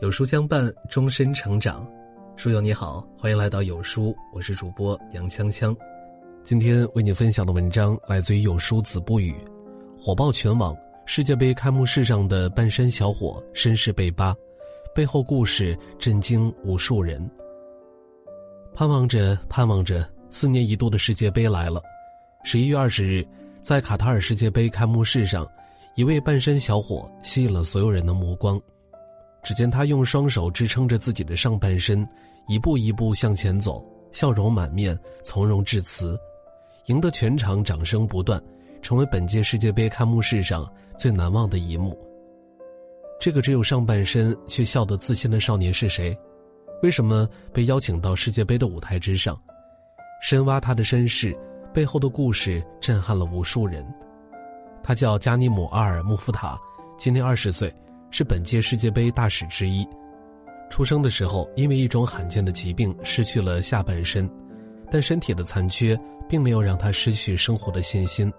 有书相伴，终身成长。书友你好，欢迎来到有书，我是主播杨锵锵。今天为你分享的文章来自于有书子不语，火爆全网。世界杯开幕式上的半山小伙身世被扒，背后故事震惊无数人。盼望着，盼望着，四年一度的世界杯来了。十一月二十日，在卡塔尔世界杯开幕式上，一位半山小伙吸引了所有人的目光。只见他用双手支撑着自己的上半身，一步一步向前走，笑容满面，从容致辞，赢得全场掌声不断，成为本届世界杯开幕式上最难忘的一幕。这个只有上半身却笑得自信的少年是谁？为什么被邀请到世界杯的舞台之上？深挖他的身世，背后的故事震撼了无数人。他叫加尼姆阿尔穆夫塔，今年二十岁。是本届世界杯大使之一。出生的时候，因为一种罕见的疾病失去了下半身，但身体的残缺并没有让他失去生活的信心。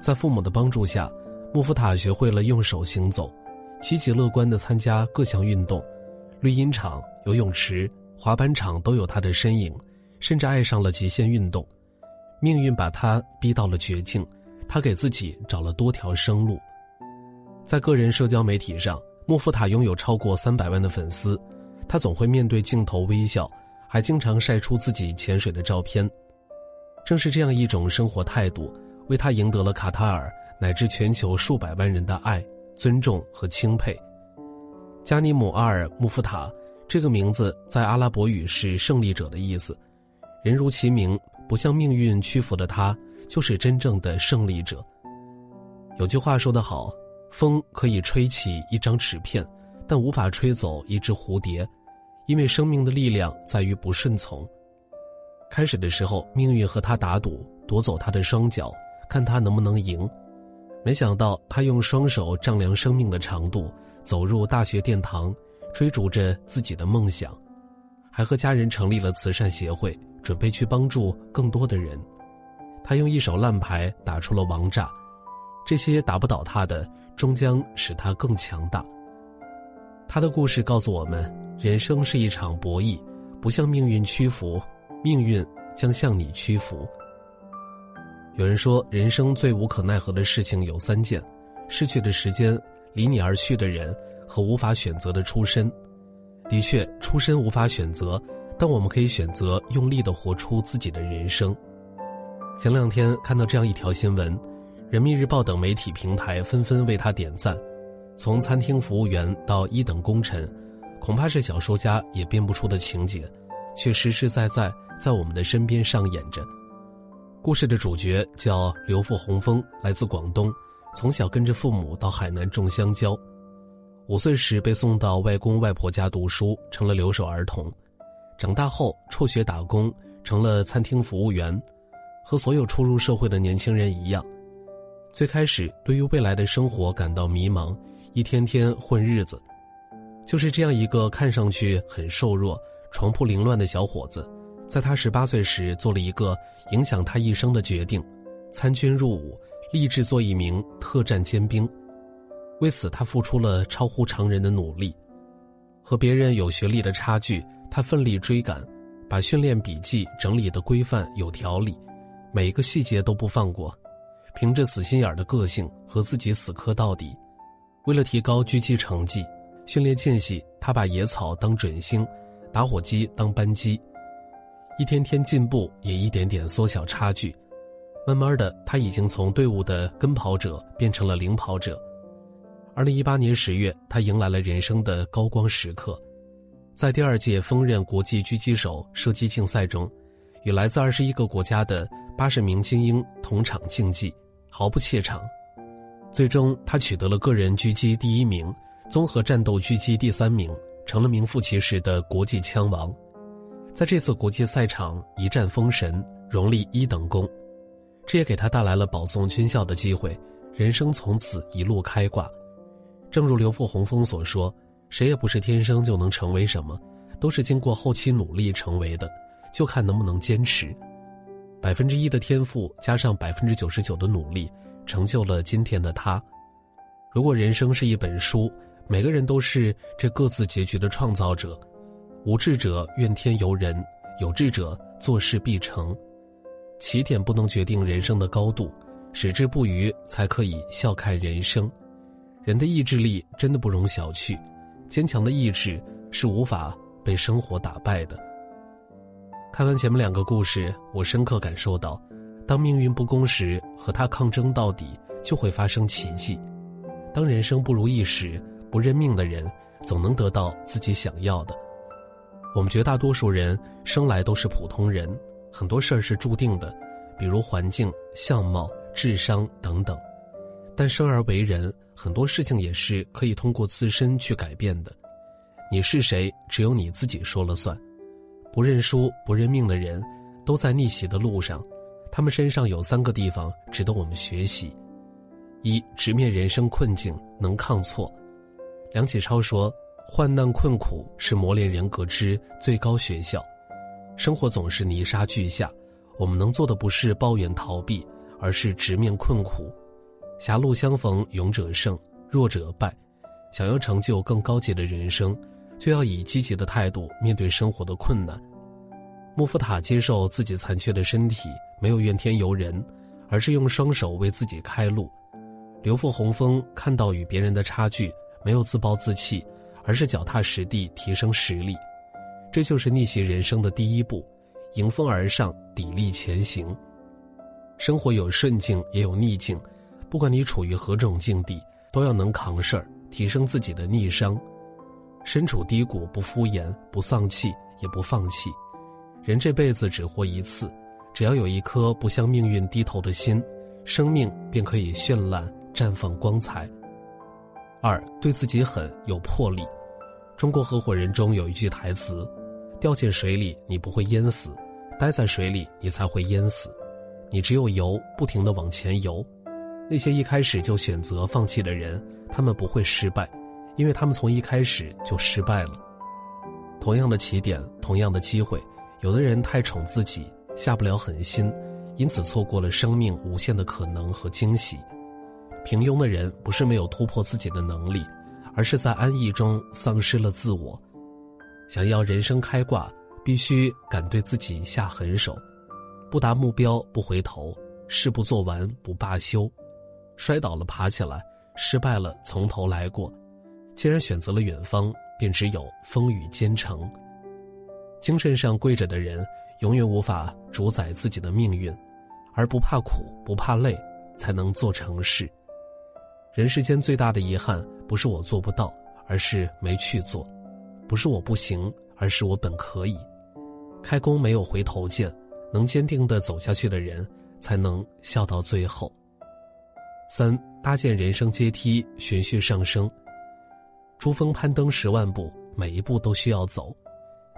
在父母的帮助下，穆夫塔学会了用手行走，积极乐观地参加各项运动，绿茵场、游泳池、滑板场都有他的身影，甚至爱上了极限运动。命运把他逼到了绝境，他给自己找了多条生路。在个人社交媒体上，穆夫塔拥有超过三百万的粉丝，他总会面对镜头微笑，还经常晒出自己潜水的照片。正是这样一种生活态度，为他赢得了卡塔尔乃至全球数百万人的爱、尊重和钦佩。加尼姆阿尔穆夫塔这个名字在阿拉伯语是“胜利者”的意思，人如其名，不向命运屈服的他，就是真正的胜利者。有句话说得好。风可以吹起一张纸片，但无法吹走一只蝴蝶，因为生命的力量在于不顺从。开始的时候，命运和他打赌，夺走他的双脚，看他能不能赢。没想到，他用双手丈量生命的长度，走入大学殿堂，追逐着自己的梦想，还和家人成立了慈善协会，准备去帮助更多的人。他用一手烂牌打出了王炸，这些打不倒他的。终将使他更强大。他的故事告诉我们：人生是一场博弈，不向命运屈服，命运将向你屈服。有人说，人生最无可奈何的事情有三件：逝去的时间、离你而去的人和无法选择的出身。的确，出身无法选择，但我们可以选择用力的活出自己的人生。前两天看到这样一条新闻。人民日报等媒体平台纷纷为他点赞，从餐厅服务员到一等功臣，恐怕是小说家也编不出的情节，却实实在在在我们的身边上演着。故事的主角叫刘富洪峰，来自广东，从小跟着父母到海南种香蕉，五岁时被送到外公外婆家读书，成了留守儿童。长大后辍学打工，成了餐厅服务员，和所有初入社会的年轻人一样。最开始对于未来的生活感到迷茫，一天天混日子，就是这样一个看上去很瘦弱、床铺凌乱的小伙子，在他十八岁时做了一个影响他一生的决定：参军入伍，立志做一名特战尖兵。为此，他付出了超乎常人的努力，和别人有学历的差距，他奋力追赶，把训练笔记整理的规范有条理，每一个细节都不放过。凭着死心眼的个性和自己死磕到底，为了提高狙击成绩，训练间隙他把野草当准星，打火机当扳机，一天天进步，也一点点缩小差距。慢慢的，他已经从队伍的跟跑者变成了领跑者。二零一八年十月，他迎来了人生的高光时刻，在第二届锋刃国际狙击手射击竞赛中，与来自二十一个国家的八十名精英同场竞技。毫不怯场，最终他取得了个人狙击第一名，综合战斗狙击第三名，成了名副其实的国际枪王。在这次国际赛场一战封神，荣立一等功，这也给他带来了保送军校的机会，人生从此一路开挂。正如刘富洪峰所说：“谁也不是天生就能成为什么，都是经过后期努力成为的，就看能不能坚持。”百分之一的天赋加上百分之九十九的努力，成就了今天的他。如果人生是一本书，每个人都是这各自结局的创造者。无志者怨天尤人，有志者做事必成。起点不能决定人生的高度，矢志不渝才可以笑看人生。人的意志力真的不容小觑，坚强的意志是无法被生活打败的。看完前面两个故事，我深刻感受到，当命运不公时，和他抗争到底，就会发生奇迹；当人生不如意时，不认命的人总能得到自己想要的。我们绝大多数人生来都是普通人，很多事儿是注定的，比如环境、相貌、智商等等。但生而为人，很多事情也是可以通过自身去改变的。你是谁，只有你自己说了算。不认输、不认命的人，都在逆袭的路上。他们身上有三个地方值得我们学习：一、直面人生困境，能抗挫。梁启超说：“患难困苦是磨练人格之最高学校。生活总是泥沙俱下，我们能做的不是抱怨逃避，而是直面困苦。狭路相逢勇者胜，弱者败。想要成就更高级的人生。”就要以积极的态度面对生活的困难。穆夫塔接受自己残缺的身体，没有怨天尤人，而是用双手为自己开路。刘富洪峰看到与别人的差距，没有自暴自弃，而是脚踏实地提升实力。这就是逆袭人生的第一步：迎风而上，砥砺前行。生活有顺境，也有逆境，不管你处于何种境地，都要能扛事儿，提升自己的逆商。身处低谷，不敷衍，不丧气，也不放弃。人这辈子只活一次，只要有一颗不向命运低头的心，生命便可以绚烂绽放光彩。二，对自己狠，有魄力。中国合伙人中有一句台词：“掉进水里，你不会淹死；待在水里，你才会淹死。你只有游，不停的往前游。那些一开始就选择放弃的人，他们不会失败。”因为他们从一开始就失败了。同样的起点，同样的机会，有的人太宠自己，下不了狠心，因此错过了生命无限的可能和惊喜。平庸的人不是没有突破自己的能力，而是在安逸中丧失了自我。想要人生开挂，必须敢对自己下狠手，不达目标不回头，事不做完不罢休，摔倒了爬起来，失败了从头来过。既然选择了远方，便只有风雨兼程。精神上跪着的人，永远无法主宰自己的命运，而不怕苦、不怕累，才能做成事。人世间最大的遗憾，不是我做不到，而是没去做；不是我不行，而是我本可以。开弓没有回头箭，能坚定的走下去的人，才能笑到最后。三，搭建人生阶梯，循序上升。珠峰攀登十万步，每一步都需要走。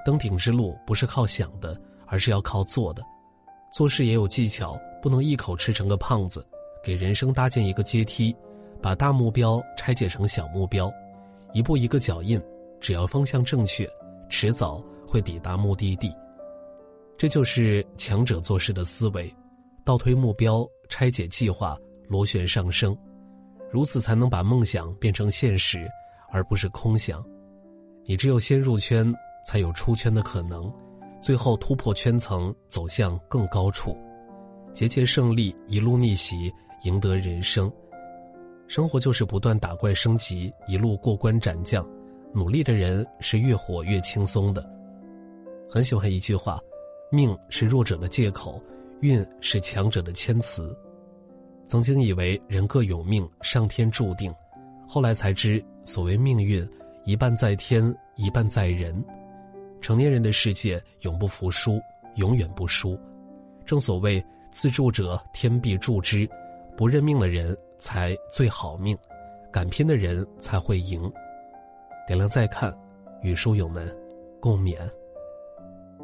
登顶之路不是靠想的，而是要靠做的。做事也有技巧，不能一口吃成个胖子。给人生搭建一个阶梯，把大目标拆解成小目标，一步一个脚印，只要方向正确，迟早会抵达目的地。这就是强者做事的思维：倒推目标，拆解计划，螺旋上升，如此才能把梦想变成现实。而不是空想，你只有先入圈，才有出圈的可能，最后突破圈层，走向更高处，节节胜利，一路逆袭，赢得人生。生活就是不断打怪升级，一路过关斩将，努力的人是越活越轻松的。很喜欢一句话：命是弱者的借口，运是强者的谦词。曾经以为人各有命，上天注定。后来才知，所谓命运，一半在天，一半在人。成年人的世界永不服输，永远不输。正所谓自助者天必助之，不认命的人才最好命，敢拼的人才会赢。点亮再看，与书友们共勉。